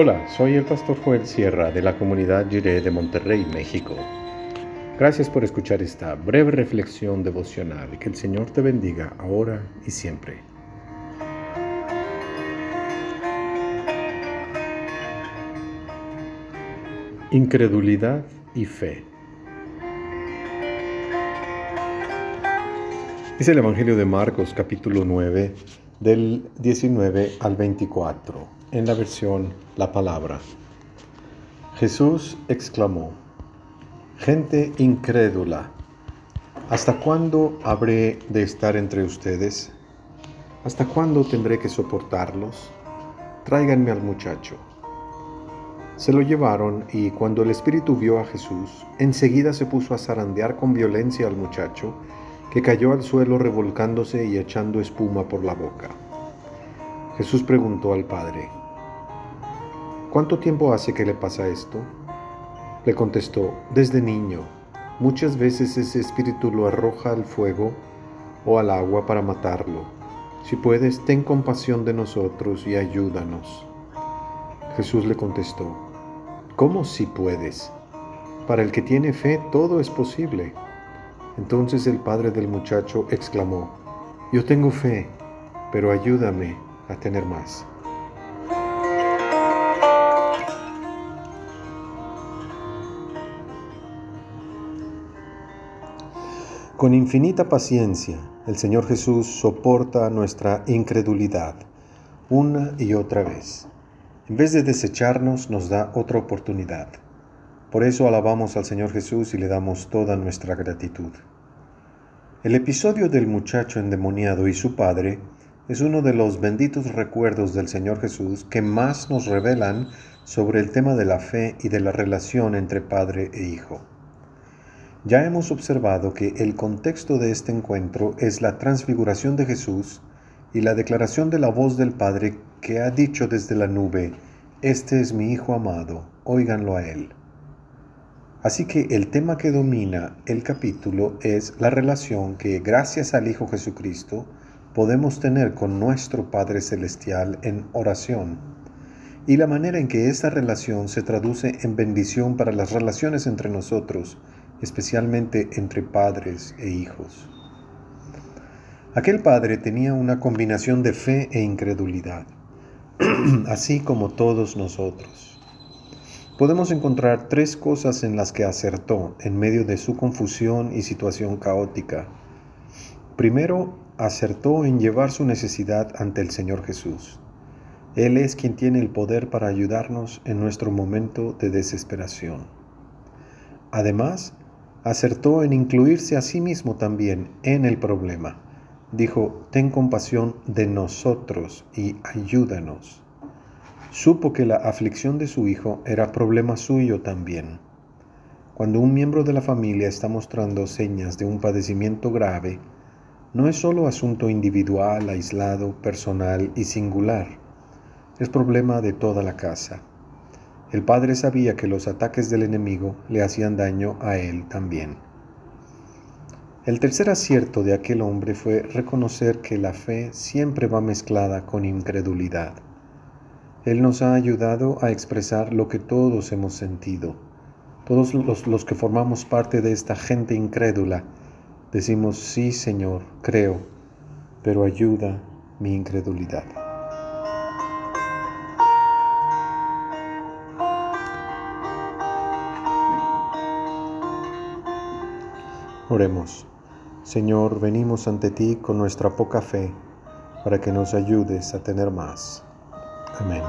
Hola, soy el pastor Joel Sierra de la comunidad Jiré de Monterrey, México. Gracias por escuchar esta breve reflexión devocional que el Señor te bendiga ahora y siempre. Incredulidad y fe. Es el Evangelio de Marcos capítulo 9 del 19 al 24 en la versión La Palabra. Jesús exclamó, Gente incrédula, ¿hasta cuándo habré de estar entre ustedes? ¿Hasta cuándo tendré que soportarlos? Tráiganme al muchacho. Se lo llevaron y cuando el espíritu vio a Jesús, enseguida se puso a zarandear con violencia al muchacho, que cayó al suelo revolcándose y echando espuma por la boca. Jesús preguntó al padre, ¿Cuánto tiempo hace que le pasa esto? Le contestó, desde niño. Muchas veces ese espíritu lo arroja al fuego o al agua para matarlo. Si puedes, ten compasión de nosotros y ayúdanos. Jesús le contestó, ¿cómo si puedes? Para el que tiene fe todo es posible. Entonces el padre del muchacho exclamó, yo tengo fe, pero ayúdame a tener más. Con infinita paciencia, el Señor Jesús soporta nuestra incredulidad una y otra vez. En vez de desecharnos, nos da otra oportunidad. Por eso alabamos al Señor Jesús y le damos toda nuestra gratitud. El episodio del muchacho endemoniado y su padre es uno de los benditos recuerdos del Señor Jesús que más nos revelan sobre el tema de la fe y de la relación entre padre e hijo. Ya hemos observado que el contexto de este encuentro es la transfiguración de Jesús y la declaración de la voz del Padre que ha dicho desde la nube, Este es mi Hijo amado, óiganlo a Él. Así que el tema que domina el capítulo es la relación que, gracias al Hijo Jesucristo, podemos tener con nuestro Padre Celestial en oración, y la manera en que esta relación se traduce en bendición para las relaciones entre nosotros, especialmente entre padres e hijos. Aquel padre tenía una combinación de fe e incredulidad, así como todos nosotros. Podemos encontrar tres cosas en las que acertó en medio de su confusión y situación caótica. Primero, acertó en llevar su necesidad ante el Señor Jesús. Él es quien tiene el poder para ayudarnos en nuestro momento de desesperación. Además, acertó en incluirse a sí mismo también en el problema. Dijo, ten compasión de nosotros y ayúdanos. Supo que la aflicción de su hijo era problema suyo también. Cuando un miembro de la familia está mostrando señas de un padecimiento grave, no es solo asunto individual, aislado, personal y singular, es problema de toda la casa. El padre sabía que los ataques del enemigo le hacían daño a él también. El tercer acierto de aquel hombre fue reconocer que la fe siempre va mezclada con incredulidad. Él nos ha ayudado a expresar lo que todos hemos sentido. Todos los, que formamos parte de esta gente incrédula decimos, sí Señor, creo, pero ayuda mi incredulidad. Oremos. Señor, venimos ante ti con nuestra poca fe para que nos ayudes a tener más. Amén.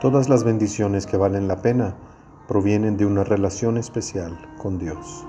Todas las bendiciones que valen la pena provienen de una relación especial con Dios.